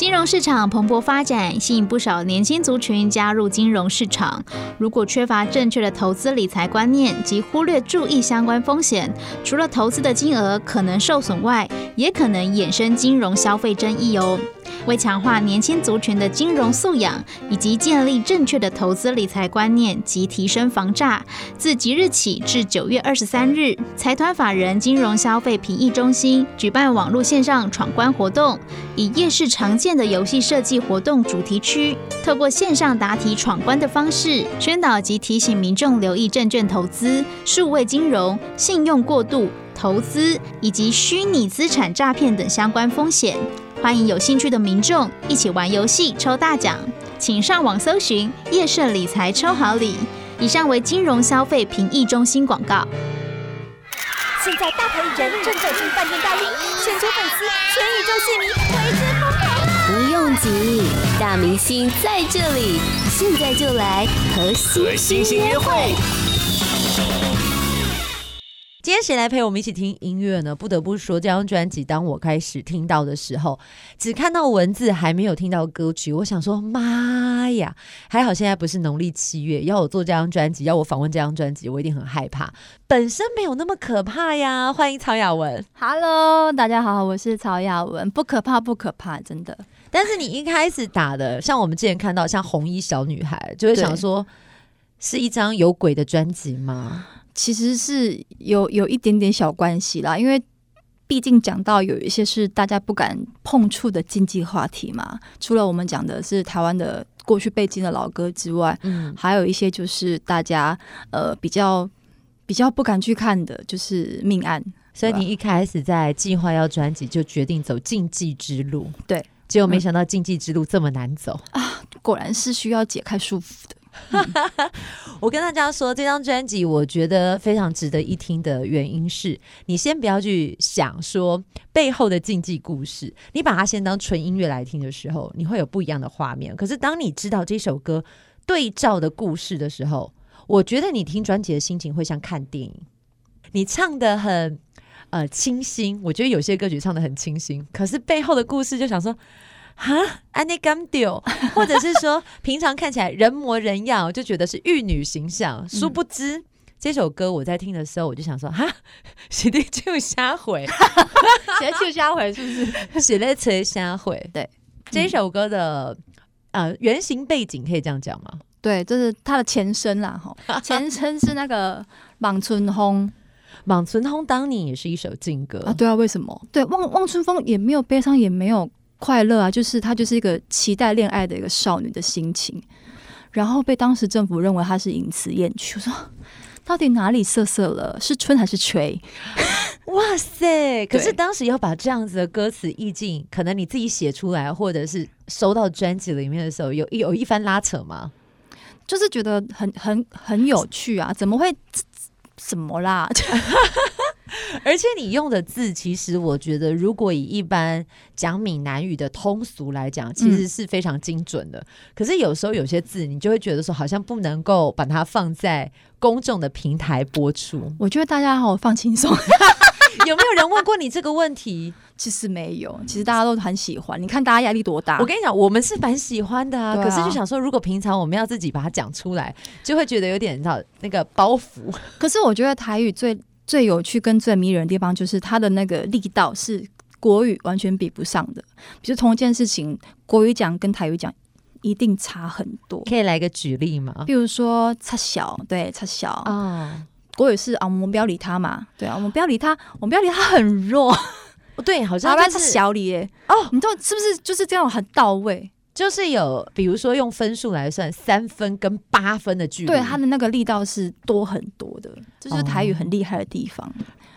金融市场蓬勃发展，吸引不少年轻族群加入金融市场。如果缺乏正确的投资理财观念及忽略注意相关风险，除了投资的金额可能受损外，也可能衍生金融消费争议哦。为强化年轻族群的金融素养，以及建立正确的投资理财观念及提升防诈，自即日起至九月二十三日，财团法人金融消费评议中心举办网络线上闯关活动，以夜市常见的游戏设计活动主题区，透过线上答题闯关的方式，宣导及提醒民众留意证券投资、数位金融、信用过度、投资以及虚拟资产诈骗等相关风险。欢迎有兴趣的民众一起玩游戏抽大奖，请上网搜寻“夜盛理财抽好礼”。以上为金融消费评议中心广告。现在大牌艺人正走进饭店大厅，全球粉丝、全宇宙戏迷为之疯狂。不用急，大明星在这里，现在就来和星星约会。今天谁来陪我们一起听音乐呢？不得不说，这张专辑当我开始听到的时候，只看到文字，还没有听到歌曲。我想说，妈呀！还好现在不是农历七月，要我做这张专辑，要我访问这张专辑，我一定很害怕。本身没有那么可怕呀。欢迎曹雅文，Hello，大家好，我是曹雅文，不可怕，不可怕，真的。但是你一开始打的，像我们之前看到，像红衣小女孩，就会想说，是一张有鬼的专辑吗？其实是有有一点点小关系啦，因为毕竟讲到有一些是大家不敢碰触的禁忌话题嘛。除了我们讲的是台湾的过去背景的老歌之外，嗯，还有一些就是大家呃比较比较不敢去看的，就是命案。所以你一开始在计划要专辑，就决定走禁忌之路，对，结果没想到禁忌之路这么难走，嗯，啊！果然是需要解开束缚的。我跟大家说，这张专辑我觉得非常值得一听的原因是，你先不要去想说背后的禁忌故事，你把它先当纯音乐来听的时候，你会有不一样的画面。可是当你知道这首歌对照的故事的时候，我觉得你听专辑的心情会像看电影。你唱得很呃清新，我觉得有些歌曲唱得很清新，可是背后的故事就想说。哈，安妮甘丢，或者是说，平常看起来人模人样，就觉得是玉女形象。殊不知，嗯、这首歌我在听的时候，我就想说，哈，写的就瞎回，写的就瞎回，是不是？写的就瞎毁。对，这首歌的、嗯、呃原型背景可以这样讲吗？对，就是它的前身啦，哈，前身是那个《望春风》。《望春风》当年也是一首禁歌啊。对啊，为什么？对，望望春风也没有悲伤，也没有。快乐啊，就是她就是一个期待恋爱的一个少女的心情，然后被当时政府认为她是淫词艳曲。我说，到底哪里色色了？是春还是吹？哇塞！可是当时要把这样子的歌词意境，可能你自己写出来，或者是收到专辑里面的时候，有有一番拉扯吗？就是觉得很很很有趣啊！怎么会？怎么啦？而且你用的字，其实我觉得，如果以一般讲闽南语的通俗来讲，其实是非常精准的。嗯、可是有时候有些字，你就会觉得说，好像不能够把它放在公众的平台播出。我觉得大家好放轻松。有没有人问过你这个问题？其实没有，其实大家都很喜欢。你看大家压力多大？我跟你讲，我们是蛮喜欢的啊。啊可是就想说，如果平常我们要自己把它讲出来，就会觉得有点你知道那个包袱。可是我觉得台语最最有趣跟最迷人的地方，就是它的那个力道是国语完全比不上的。比如同一件事情，国语讲跟台语讲一定差很多。可以来个举例吗？比如说“差小”，对，“差小”啊，国语是啊，我们不要理他嘛。对啊，我们不要理他，我们不要理他，很弱。对，好像是小李耶。哦，你知道是不是就是这样很到位？就是有，比如说用分数来算，三分跟八分的距离，对，他的那个力道是多很多的，这就是台语很厉害的地方。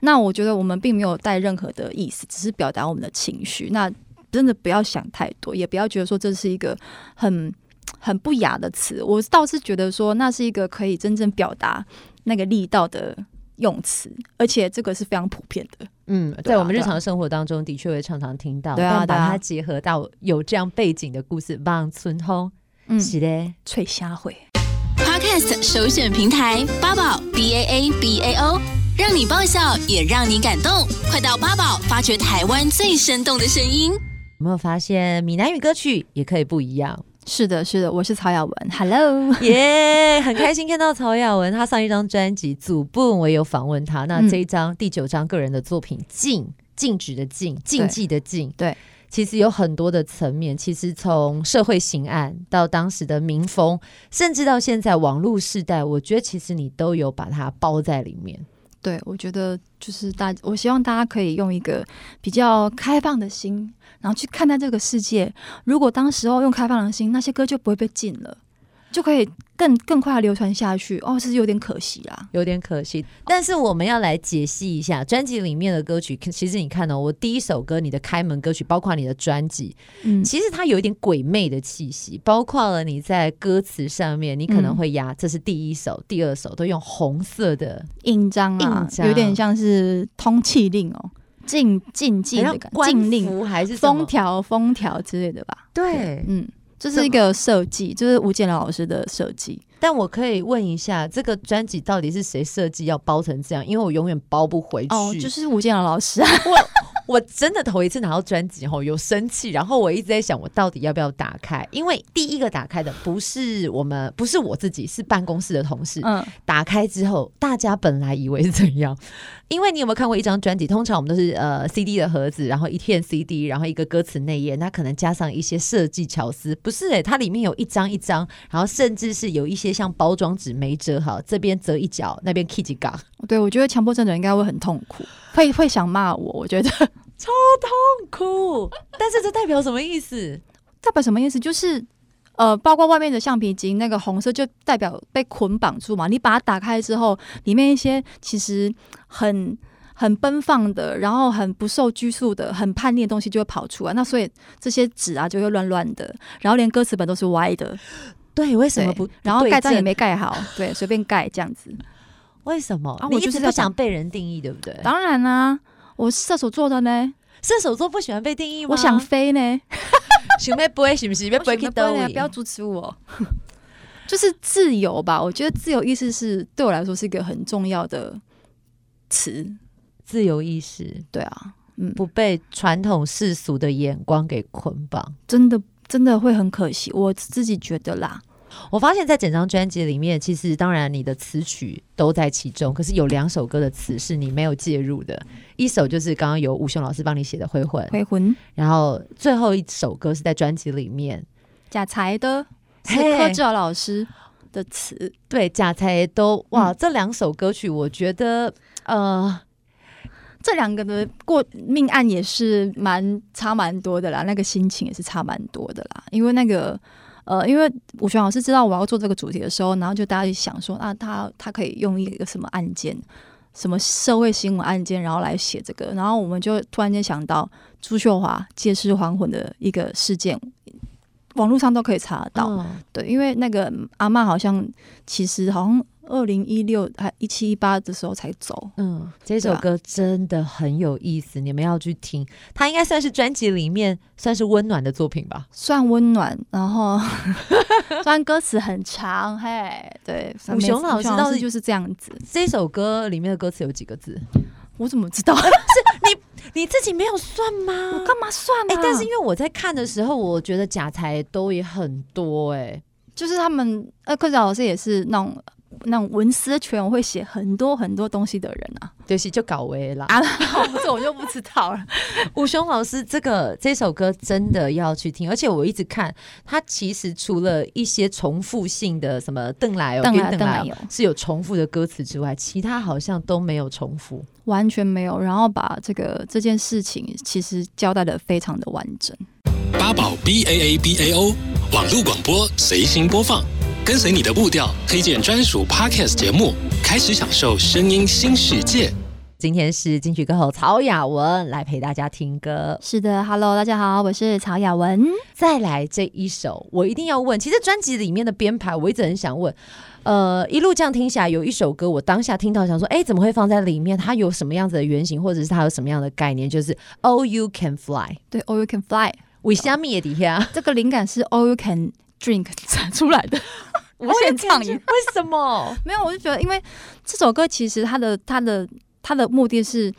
那我觉得我们并没有带任何的意思，只是表达我们的情绪。那真的不要想太多，也不要觉得说这是一个很很不雅的词。我倒是觉得说，那是一个可以真正表达那个力道的用词，而且这个是非常普遍的。嗯，在我们日常生活当中的确会常常听到，对啊，但把它结合到有这样背景的故事，望村通，嗯，是的，脆虾会。Podcast 首选平台八宝 B A A B A O，让你爆笑也让你感动，快到八宝发掘台湾最生动的声音。有没有发现闽南语歌曲也可以不一样？是的，是的，我是曹雅文，Hello，耶，yeah, 很开心看到曹雅文，她上一张专辑《祖布》，我也有访问她。那这一张、嗯、第九张个人的作品《禁禁止的禁禁忌的禁》，对，其实有很多的层面。其实从社会刑案到当时的民风，甚至到现在网络时代，我觉得其实你都有把它包在里面。对，我觉得就是大，我希望大家可以用一个比较开放的心，然后去看待这个世界。如果当时候用开放的心，那些歌就不会被禁了。就可以更更快的流传下去哦，是有点可惜啦，有点可惜。但是我们要来解析一下专辑里面的歌曲。其实你看哦，我第一首歌，你的开门歌曲，包括你的专辑，嗯，其实它有一点鬼魅的气息，包括了你在歌词上面，你可能会压，这是第一首、第二首都用红色的印章啊，印章有点像是通气令哦，禁禁忌的感觉，禁令还是封条封条之类的吧？对，嗯。这是一个设计，就是吴建老师的设计。但我可以问一下，这个专辑到底是谁设计要包成这样？因为我永远包不回去。哦，就是吴建老师啊。我真的头一次拿到专辑后有生气，然后我一直在想，我到底要不要打开？因为第一个打开的不是我们，不是我自己，是办公室的同事。嗯，打开之后，大家本来以为是怎样？因为你有没有看过一张专辑？通常我们都是呃 CD 的盒子，然后一片 CD，然后一个歌词内页，那可能加上一些设计巧思。不是诶、欸，它里面有一张一张，然后甚至是有一些像包装纸没折好，这边折一角，那边 K 几杠。对，我觉得强迫症的人应该会很痛苦，会会想骂我。我觉得。超痛苦，但是这代表什么意思？代表什么意思？就是呃，包括外面的橡皮筋，那个红色就代表被捆绑住嘛。你把它打开之后，里面一些其实很很奔放的，然后很不受拘束的、很叛逆的东西就会跑出来。那所以这些纸啊就会乱乱的，然后连歌词本都是歪的。对，为什么不？然后盖章也没盖好，对，随便盖这样子。为什么？啊、我就是不想被人定义，对不对？当然啦、啊。我是射手座的呢，射手座不喜欢被定义吗？我想飞呢，想要飞是不是？要飞去哪里？不要阻止我，就是自由吧。我觉得自由意识是对我来说是一个很重要的词。自由意识，对啊，嗯，不被传统世俗的眼光给捆绑，真的真的会很可惜。我自己觉得啦。我发现，在整张专辑里面，其实当然你的词曲都在其中，可是有两首歌的词是你没有介入的。一首就是刚刚由吴雄老师帮你写的《回魂》，回魂。然后最后一首歌是在专辑里面，贾才的，是柯志尧老师的词。对，贾才都哇，这两首歌曲，我觉得呃，这两个的过命案也是蛮差蛮多的啦，那个心情也是差蛮多的啦，因为那个。呃，因为武雄老师知道我要做这个主题的时候，然后就大家就想说，啊，他他可以用一个什么案件，什么社会新闻案件，然后来写这个，然后我们就突然间想到朱秀华借尸还魂的一个事件，网络上都可以查得到，哦、对，因为那个阿嬷好像其实好像。二零一六还一七一八的时候才走，嗯，这首歌真的很有意思，啊、你们要去听。它应该算是专辑里面算是温暖的作品吧？算温暖，然后 虽然歌词很长，嘿，对。武雄老师倒是就是这样子。这首歌里面的歌词有几个字？我怎么知道？是你你自己没有算吗？我干嘛算呢、啊？哎、欸，但是因为我在看的时候，我觉得假财都也很多、欸，哎，就是他们呃，柯老师也是那种。那种文思泉会写很多很多东西的人啊，就是就搞为了啊，这我就不知道了。武雄老师，这个这首歌真的要去听，而且我一直看他，其实除了一些重复性的什么邓来哦，邓来邓来是有重复的歌词之外，其他好像都没有重复，完全没有。然后把这个这件事情其实交代的非常的完整。八宝 B A A B A O 网络广播随心播放。跟随你的步调，推荐专属 Podcast 节目，开始享受声音新世界。今天是金曲歌后曹雅文来陪大家听歌。是的，Hello，大家好，我是曹雅文。再来这一首，我一定要问。其实专辑里面的编排，我一直很想问。呃，一路这样听下来，有一首歌，我当下听到想说，哎，怎么会放在里面？它有什么样子的原型，或者是它有什么样的概念？就是 All You Can Fly。对，All You Can Fly。为虾米也底下，这个灵感是 All You Can Drink 产出来的。无限畅饮，为什么？没有，我就觉得，因为这首歌其实它的它的它的目的是，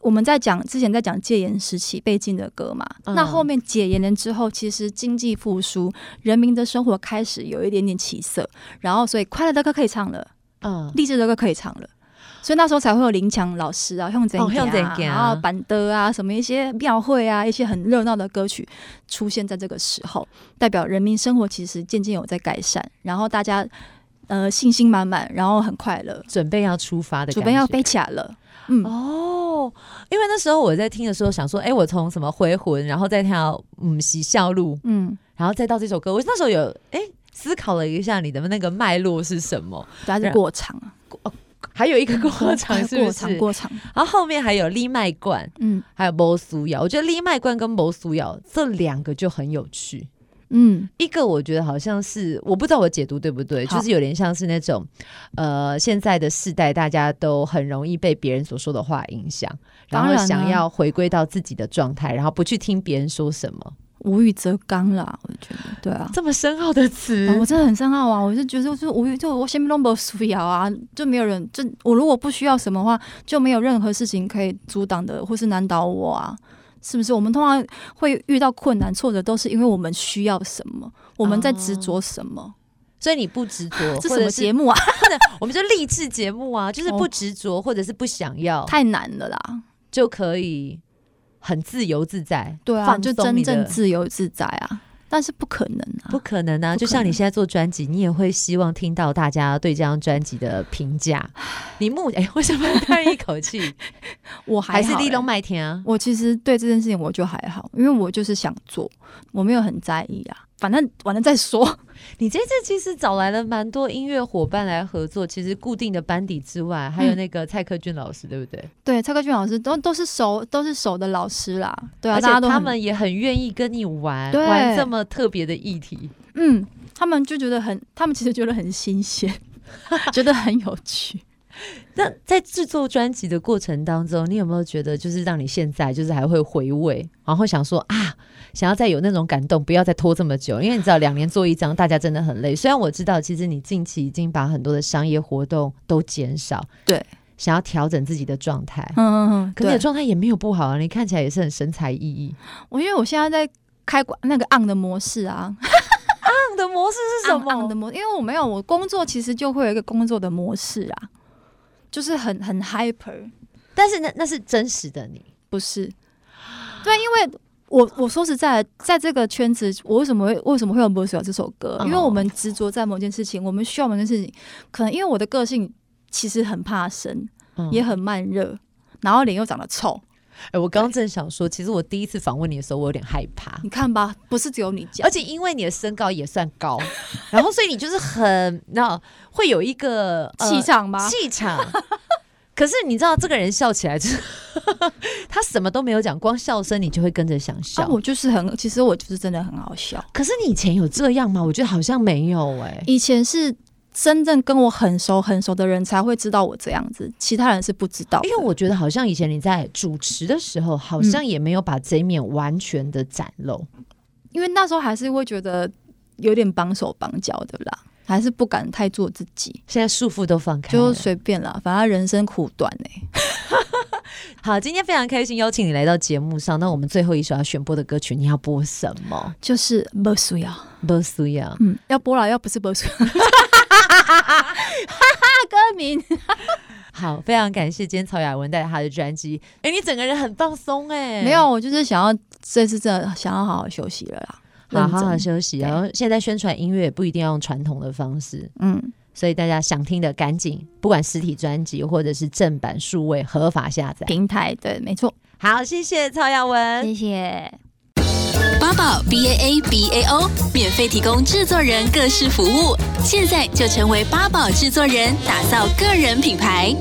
我们在讲之前在讲戒严时期被禁的歌嘛，嗯、那后面解严了之后，其实经济复苏，人民的生活开始有一点点起色，然后所以快乐的歌可以唱了，嗯，励志的歌可以唱了，所以那时候才会有林强老师啊，向前行啊，然后板德啊，什么一些庙会啊，一些很热闹的歌曲出现在这个时候，代表人民生活其实渐渐有在改善，然后大家呃信心满满，然后很快乐，准备要出发的，准备要飞起来了。嗯。哦，因为那时候我在听的时候想说，哎、欸，我从什么回魂，然后再跳嗯喜笑路，嗯，然后再到这首歌，我那时候有哎、欸、思考了一下你的那个脉络是什么，它是过场啊，哦，还有一个过场 是不是？过场过场，然后后面还有立麦罐，嗯，还有波苏瑶，我觉得立麦罐跟波苏瑶这两个就很有趣。嗯，一个我觉得好像是，我不知道我解读对不对，就是有点像是那种，呃，现在的世代大家都很容易被别人所说的话影响，然后想要回归到自己的状态，然后不去听别人说什么，无欲则刚啦，我觉得，对啊，这么深奥的词，啊，我真的很深奥啊，我就觉得就无欲，就我先不不需要啊，就没有人，就我如果不需要什么话，就没有任何事情可以阻挡的或是难倒我啊。是不是？我们通常会遇到困难挫折，都是因为我们需要什么，我们在执着什么？哦、所以你不执着，这什么节目啊？我们就励志节目啊，就是不执着，或者是不想要，太难了啦，就可以很自由自在，对啊，就真正自由自在啊。但是不可能啊，不可能啊！就像你现在做专辑，你也会希望听到大家对这张专辑的评价。你目 哎、欸，为什么叹一口气？我还，还是立冬麦田啊。我其实对这件事情我就还好，因为我就是想做，我没有很在意啊。反正完了再说。你这次其实找来了蛮多音乐伙伴来合作，其实固定的班底之外，还有那个蔡克俊老师，对不对？对，蔡克俊老师都都是熟，都是熟的老师啦。对啊，而且他们也很愿意跟你玩，玩这么特别的议题。嗯，他们就觉得很，他们其实觉得很新鲜，觉得很有趣。那在制作专辑的过程当中，你有没有觉得，就是让你现在就是还会回味，然后想说啊，想要再有那种感动，不要再拖这么久？因为你知道，两年做一张，大家真的很累。虽然我知道，其实你近期已经把很多的商业活动都减少，对，想要调整自己的状态。嗯嗯嗯，可你的状态也没有不好啊，你看起来也是很神采奕奕。我因为我现在在开关那个 on 的模式啊，on 的模式是什么？on 的模式，因为我没有，我工作其实就会有一个工作的模式啊。就是很很 hyper，但是那那是真实的你，不是？对，因为我我说实在，在这个圈子，我为什么会为什么会有《不需要》这首歌？因为我们执着在某件事情，我们需要某件事情。可能因为我的个性其实很怕生，也很慢热，然后脸又长得臭。哎、欸，我刚刚正想说，其实我第一次访问你的时候，我有点害怕。你看吧，不是只有你讲，而且因为你的身高也算高，然后所以你就是很，那会有一个气场吗？气场。可是你知道，这个人笑起来就是 他什么都没有讲，光笑声你就会跟着想笑。啊、我就是很，其实我就是真的很好笑。可是你以前有这样吗？我觉得好像没有哎、欸。以前是。真正跟我很熟很熟的人才会知道我这样子，其他人是不知道。因为我觉得好像以前你在主持的时候，好像也没有把这一面完全的展露。嗯，因为那时候还是会觉得有点绑手绑脚的啦，还是不敢太做自己。现在束缚都放开，就随便啦，反正人生苦短哎、欸。好，今天非常开心邀请你来到节目上。那我们最后一首要选播的歌曲，你要播什么？就是《不需要》，不需要。嗯，要播了，要不是不需要。哈 哈哈！歌名好，非常感谢今天曹雅文带来她的专辑。哎、欸，你整个人很放松哎、欸，没有，我就是想要这次真的想要好好休息了啦，好好好休息。然后现在宣传音乐也不一定要用传统的方式，嗯，所以大家想听的赶紧，不管实体专辑或者是正版数位合法下载平台，对，没错。好，谢谢曹耀文，谢谢。八宝 B A A B A O 免费提供制作人各式服务，现在就成为八宝制作人，打造个人品牌。